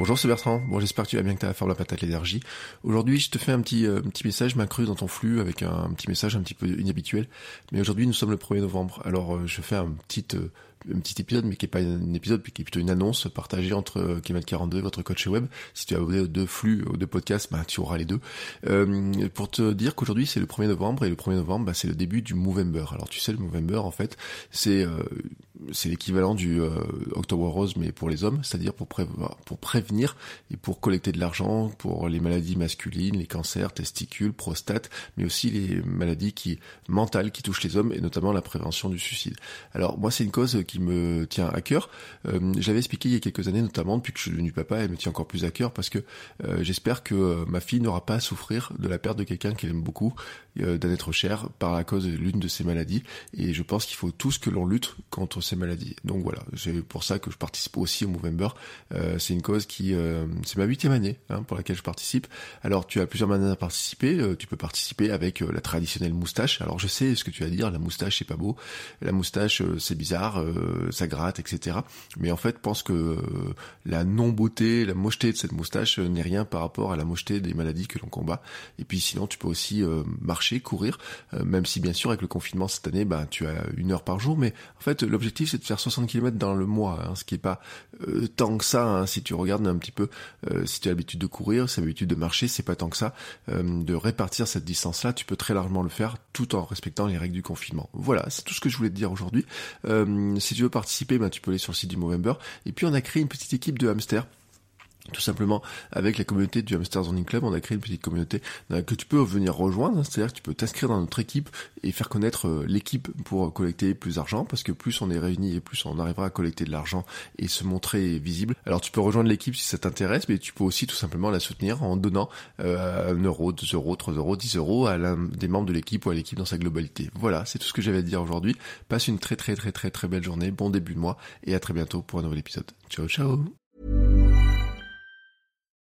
Bonjour, c'est Bertrand. Bon, j'espère que tu vas bien, que tu as la forme, la patate, l'énergie. Aujourd'hui, je te fais un petit, euh, petit message, m'a cru dans ton flux avec un, un, petit message un petit peu inhabituel. Mais aujourd'hui, nous sommes le 1er novembre. Alors, euh, je fais un petit, euh, un petit épisode, mais qui est pas un épisode, mais qui est plutôt une annonce partagée entre euh, Kemal42, votre coach web. Si tu as abonné aux deux flux, aux deux podcasts, bah, tu auras les deux. Euh, pour te dire qu'aujourd'hui, c'est le 1er novembre, et le 1er novembre, bah, c'est le début du Movember. Alors, tu sais, le Movember, en fait, c'est euh, c'est l'équivalent du euh, Octobre Rose, mais pour les hommes, c'est-à-dire pour, prévoir, pour prévenir et pour collecter de l'argent pour les maladies masculines, les cancers, testicules, prostate, mais aussi les maladies qui mentales qui touchent les hommes, et notamment la prévention du suicide. Alors, moi, c'est une cause qui me tient à cœur. Euh, J'avais expliqué il y a quelques années, notamment depuis que je suis devenu papa, elle me tient encore plus à cœur parce que euh, j'espère que euh, ma fille n'aura pas à souffrir de la perte de quelqu'un qu'elle aime beaucoup, d'un être cher, par la cause de l'une de ces maladies. Et je pense qu'il faut tous que l'on lutte contre ces maladies. Donc voilà, c'est pour ça que je participe aussi au Movember. C'est une cause qui, c'est ma huitième année hein, pour laquelle je participe. Alors tu as plusieurs manières à participer. tu peux participer avec la traditionnelle moustache. Alors je sais ce que tu vas dire, la moustache c'est pas beau, la moustache c'est bizarre euh, ça gratte, etc. Mais en fait, pense que euh, la non-beauté, la mocheté de cette moustache euh, n'est rien par rapport à la mocheté des maladies que l'on combat. Et puis sinon, tu peux aussi marcher, courir, même si bien sûr avec le confinement cette année, bah, tu as une heure par jour. Mais en fait, l'objectif c'est de faire 60 km dans le mois, hein, ce qui est pas tant que ça. Hein, si tu regardes un petit peu, si tu as l'habitude de courir, si tu as l'habitude de marcher, c'est pas tant que ça. de répartir cette distance-là, tu peux très largement le faire tout en respectant les règles du confinement. Voilà, c'est tout ce que je voulais te dire aujourd'hui. Si tu veux participer, ben, tu peux aller sur le site du Movember. Et puis on a créé une petite équipe de hamsters tout simplement avec la communauté du Hamster Zoning Club, on a créé une petite communauté euh, que tu peux venir rejoindre, hein. c'est-à-dire que tu peux t'inscrire dans notre équipe et faire connaître euh, l'équipe pour collecter plus d'argent, parce que plus on est réunis et plus on arrivera à collecter de l'argent et se montrer visible. Alors tu peux rejoindre l'équipe si ça t'intéresse, mais tu peux aussi tout simplement la soutenir en donnant euh, 1 euro, 2 euros, 3 euros, 10 euros à l'un des membres de l'équipe ou à l'équipe dans sa globalité. Voilà, c'est tout ce que j'avais à dire aujourd'hui. Passe une très très très très très belle journée, bon début de mois et à très bientôt pour un nouvel épisode. Ciao ciao